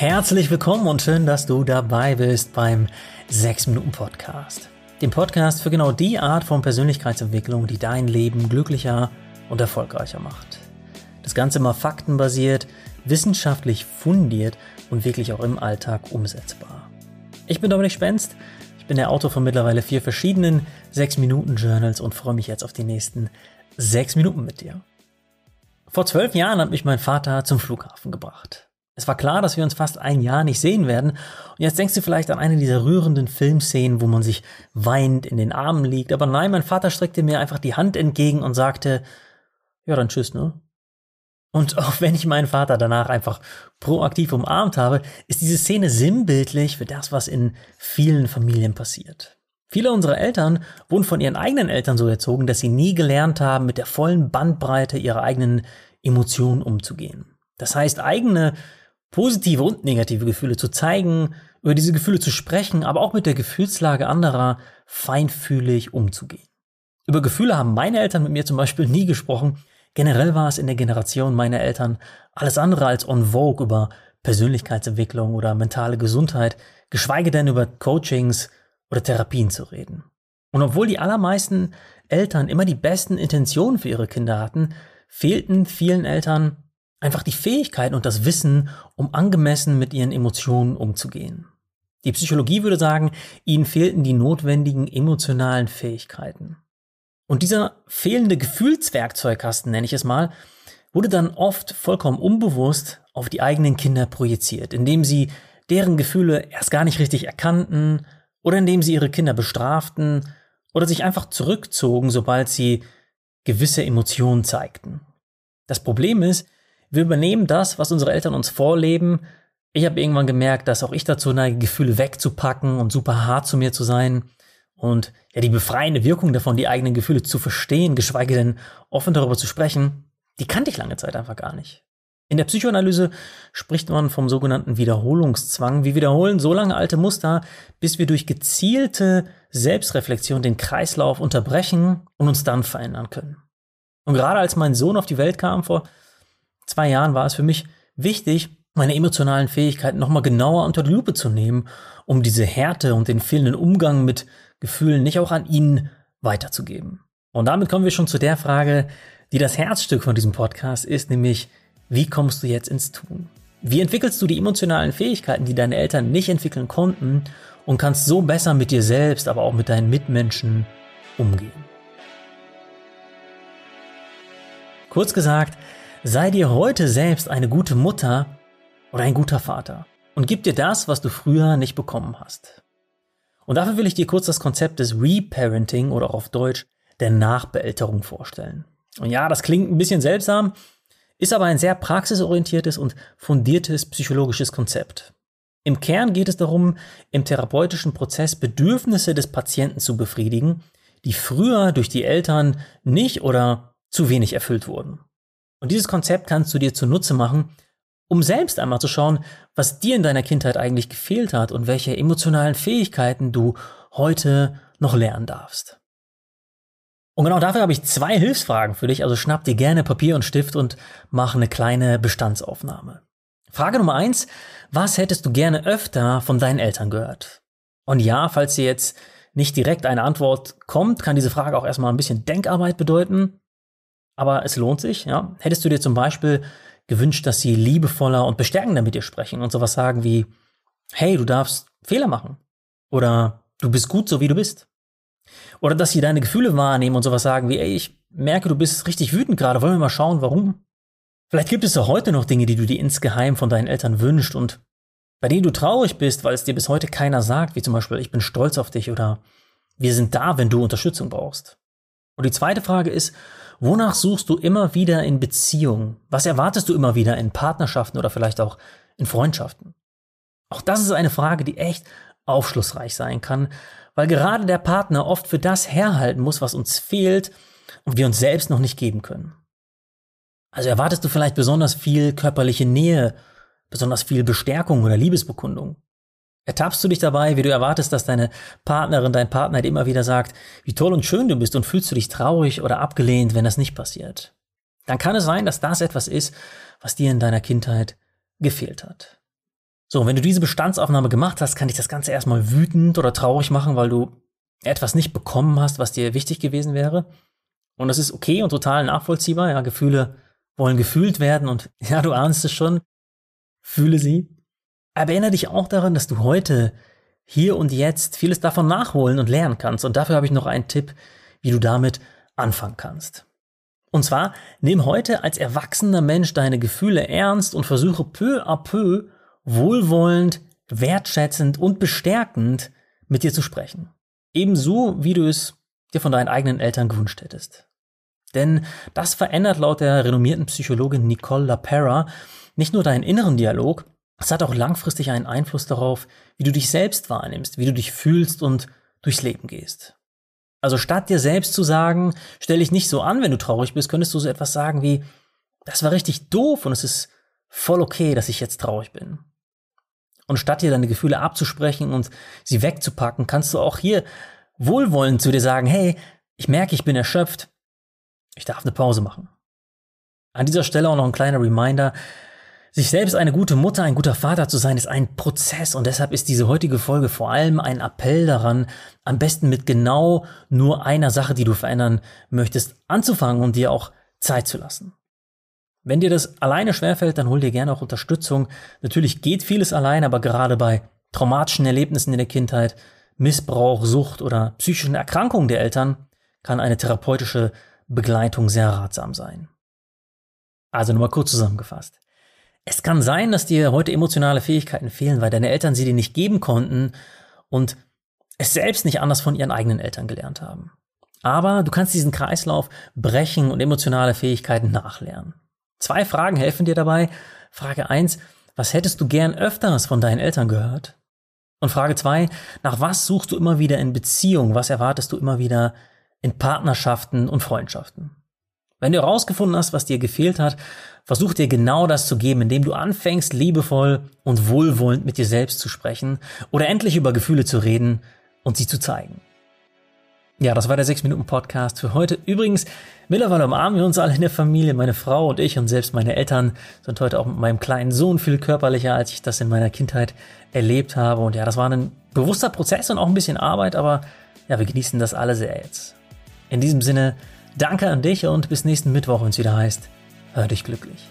Herzlich willkommen und schön, dass du dabei bist beim 6 Minuten Podcast. Dem Podcast für genau die Art von Persönlichkeitsentwicklung, die dein Leben glücklicher und erfolgreicher macht. Das Ganze mal faktenbasiert, wissenschaftlich fundiert und wirklich auch im Alltag umsetzbar. Ich bin Dominik Spenst, ich bin der Autor von mittlerweile vier verschiedenen 6 Minuten Journals und freue mich jetzt auf die nächsten 6 Minuten mit dir. Vor zwölf Jahren hat mich mein Vater zum Flughafen gebracht. Es war klar, dass wir uns fast ein Jahr nicht sehen werden. Und jetzt denkst du vielleicht an eine dieser rührenden Filmszenen, wo man sich weinend in den Armen liegt. Aber nein, mein Vater streckte mir einfach die Hand entgegen und sagte, ja, dann tschüss, ne? Und auch wenn ich meinen Vater danach einfach proaktiv umarmt habe, ist diese Szene sinnbildlich für das, was in vielen Familien passiert. Viele unserer Eltern wurden von ihren eigenen Eltern so erzogen, dass sie nie gelernt haben, mit der vollen Bandbreite ihrer eigenen Emotionen umzugehen. Das heißt, eigene positive und negative Gefühle zu zeigen, über diese Gefühle zu sprechen, aber auch mit der Gefühlslage anderer feinfühlig umzugehen. Über Gefühle haben meine Eltern mit mir zum Beispiel nie gesprochen. Generell war es in der Generation meiner Eltern alles andere als on vogue über Persönlichkeitsentwicklung oder mentale Gesundheit, geschweige denn über Coachings oder Therapien zu reden. Und obwohl die allermeisten Eltern immer die besten Intentionen für ihre Kinder hatten, fehlten vielen Eltern einfach die Fähigkeit und das Wissen, um angemessen mit ihren Emotionen umzugehen. Die Psychologie würde sagen, ihnen fehlten die notwendigen emotionalen Fähigkeiten. Und dieser fehlende Gefühlswerkzeugkasten, nenne ich es mal, wurde dann oft vollkommen unbewusst auf die eigenen Kinder projiziert, indem sie deren Gefühle erst gar nicht richtig erkannten oder indem sie ihre Kinder bestraften oder sich einfach zurückzogen, sobald sie gewisse Emotionen zeigten. Das Problem ist, wir übernehmen das, was unsere Eltern uns vorleben. Ich habe irgendwann gemerkt, dass auch ich dazu neige, Gefühle wegzupacken und super hart zu mir zu sein. Und ja, die befreiende Wirkung davon, die eigenen Gefühle zu verstehen, geschweige denn offen darüber zu sprechen, die kannte ich lange Zeit einfach gar nicht. In der Psychoanalyse spricht man vom sogenannten Wiederholungszwang. Wir wiederholen so lange alte Muster, bis wir durch gezielte Selbstreflexion den Kreislauf unterbrechen und uns dann verändern können. Und gerade als mein Sohn auf die Welt kam vor zwei Jahren war es für mich wichtig, meine emotionalen Fähigkeiten nochmal genauer unter die Lupe zu nehmen, um diese Härte und den fehlenden Umgang mit Gefühlen nicht auch an ihn weiterzugeben. Und damit kommen wir schon zu der Frage, die das Herzstück von diesem Podcast ist, nämlich, wie kommst du jetzt ins Tun? Wie entwickelst du die emotionalen Fähigkeiten, die deine Eltern nicht entwickeln konnten und kannst so besser mit dir selbst, aber auch mit deinen Mitmenschen umgehen? Kurz gesagt, Sei dir heute selbst eine gute Mutter oder ein guter Vater und gib dir das, was du früher nicht bekommen hast. Und dafür will ich dir kurz das Konzept des Reparenting oder auch auf Deutsch der Nachbeälterung vorstellen. Und ja, das klingt ein bisschen seltsam, ist aber ein sehr praxisorientiertes und fundiertes psychologisches Konzept. Im Kern geht es darum, im therapeutischen Prozess Bedürfnisse des Patienten zu befriedigen, die früher durch die Eltern nicht oder zu wenig erfüllt wurden. Und dieses Konzept kannst du dir zunutze machen, um selbst einmal zu schauen, was dir in deiner Kindheit eigentlich gefehlt hat und welche emotionalen Fähigkeiten du heute noch lernen darfst. Und genau dafür habe ich zwei Hilfsfragen für dich, also schnapp dir gerne Papier und Stift und mach eine kleine Bestandsaufnahme. Frage Nummer eins, was hättest du gerne öfter von deinen Eltern gehört? Und ja, falls dir jetzt nicht direkt eine Antwort kommt, kann diese Frage auch erstmal ein bisschen Denkarbeit bedeuten aber es lohnt sich. Ja? Hättest du dir zum Beispiel gewünscht, dass sie liebevoller und bestärkender mit dir sprechen und sowas sagen wie, hey, du darfst Fehler machen oder du bist gut so wie du bist. Oder dass sie deine Gefühle wahrnehmen und sowas sagen wie, ey, ich merke, du bist richtig wütend gerade, wollen wir mal schauen, warum? Vielleicht gibt es auch heute noch Dinge, die du dir insgeheim von deinen Eltern wünschst und bei denen du traurig bist, weil es dir bis heute keiner sagt, wie zum Beispiel, ich bin stolz auf dich oder wir sind da, wenn du Unterstützung brauchst. Und die zweite Frage ist, Wonach suchst du immer wieder in Beziehungen? Was erwartest du immer wieder in Partnerschaften oder vielleicht auch in Freundschaften? Auch das ist eine Frage, die echt aufschlussreich sein kann, weil gerade der Partner oft für das herhalten muss, was uns fehlt und wir uns selbst noch nicht geben können. Also erwartest du vielleicht besonders viel körperliche Nähe, besonders viel Bestärkung oder Liebesbekundung. Ertappst du dich dabei, wie du erwartest, dass deine Partnerin, dein Partner dir immer wieder sagt, wie toll und schön du bist und fühlst du dich traurig oder abgelehnt, wenn das nicht passiert? Dann kann es sein, dass das etwas ist, was dir in deiner Kindheit gefehlt hat. So, wenn du diese Bestandsaufnahme gemacht hast, kann dich das Ganze erstmal wütend oder traurig machen, weil du etwas nicht bekommen hast, was dir wichtig gewesen wäre. Und das ist okay und total nachvollziehbar. Ja, Gefühle wollen gefühlt werden und ja, du ahnst es schon. Fühle sie. Aber erinnere dich auch daran, dass du heute, hier und jetzt vieles davon nachholen und lernen kannst. Und dafür habe ich noch einen Tipp, wie du damit anfangen kannst. Und zwar, nimm heute als erwachsener Mensch deine Gefühle ernst und versuche peu à peu wohlwollend, wertschätzend und bestärkend mit dir zu sprechen. Ebenso, wie du es dir von deinen eigenen Eltern gewünscht hättest. Denn das verändert laut der renommierten Psychologin Nicole LaPera nicht nur deinen inneren Dialog, es hat auch langfristig einen Einfluss darauf, wie du dich selbst wahrnimmst, wie du dich fühlst und durchs Leben gehst. Also statt dir selbst zu sagen, stell dich nicht so an, wenn du traurig bist, könntest du so etwas sagen wie, das war richtig doof und es ist voll okay, dass ich jetzt traurig bin. Und statt dir deine Gefühle abzusprechen und sie wegzupacken, kannst du auch hier wohlwollend zu dir sagen, hey, ich merke, ich bin erschöpft, ich darf eine Pause machen. An dieser Stelle auch noch ein kleiner Reminder, sich selbst eine gute Mutter, ein guter Vater zu sein, ist ein Prozess und deshalb ist diese heutige Folge vor allem ein Appell daran, am besten mit genau nur einer Sache, die du verändern möchtest, anzufangen und dir auch Zeit zu lassen. Wenn dir das alleine schwerfällt, dann hol dir gerne auch Unterstützung. Natürlich geht vieles allein, aber gerade bei traumatischen Erlebnissen in der Kindheit, Missbrauch, Sucht oder psychischen Erkrankungen der Eltern kann eine therapeutische Begleitung sehr ratsam sein. Also nochmal kurz zusammengefasst. Es kann sein, dass dir heute emotionale Fähigkeiten fehlen, weil deine Eltern sie dir nicht geben konnten und es selbst nicht anders von ihren eigenen Eltern gelernt haben. Aber du kannst diesen Kreislauf brechen und emotionale Fähigkeiten nachlernen. Zwei Fragen helfen dir dabei. Frage eins: was hättest du gern öfters von deinen Eltern gehört? Und Frage zwei: nach was suchst du immer wieder in Beziehungen? Was erwartest du immer wieder in Partnerschaften und Freundschaften? Wenn du herausgefunden hast, was dir gefehlt hat, versuch dir genau das zu geben, indem du anfängst, liebevoll und wohlwollend mit dir selbst zu sprechen oder endlich über Gefühle zu reden und sie zu zeigen. Ja, das war der 6-Minuten-Podcast für heute. Übrigens, mittlerweile umarmen wir uns alle in der Familie. Meine Frau und ich und selbst meine Eltern sind heute auch mit meinem kleinen Sohn viel körperlicher, als ich das in meiner Kindheit erlebt habe. Und ja, das war ein bewusster Prozess und auch ein bisschen Arbeit, aber ja, wir genießen das alle sehr jetzt. In diesem Sinne, Danke an dich und bis nächsten Mittwoch, wenn es wieder heißt, hör dich glücklich.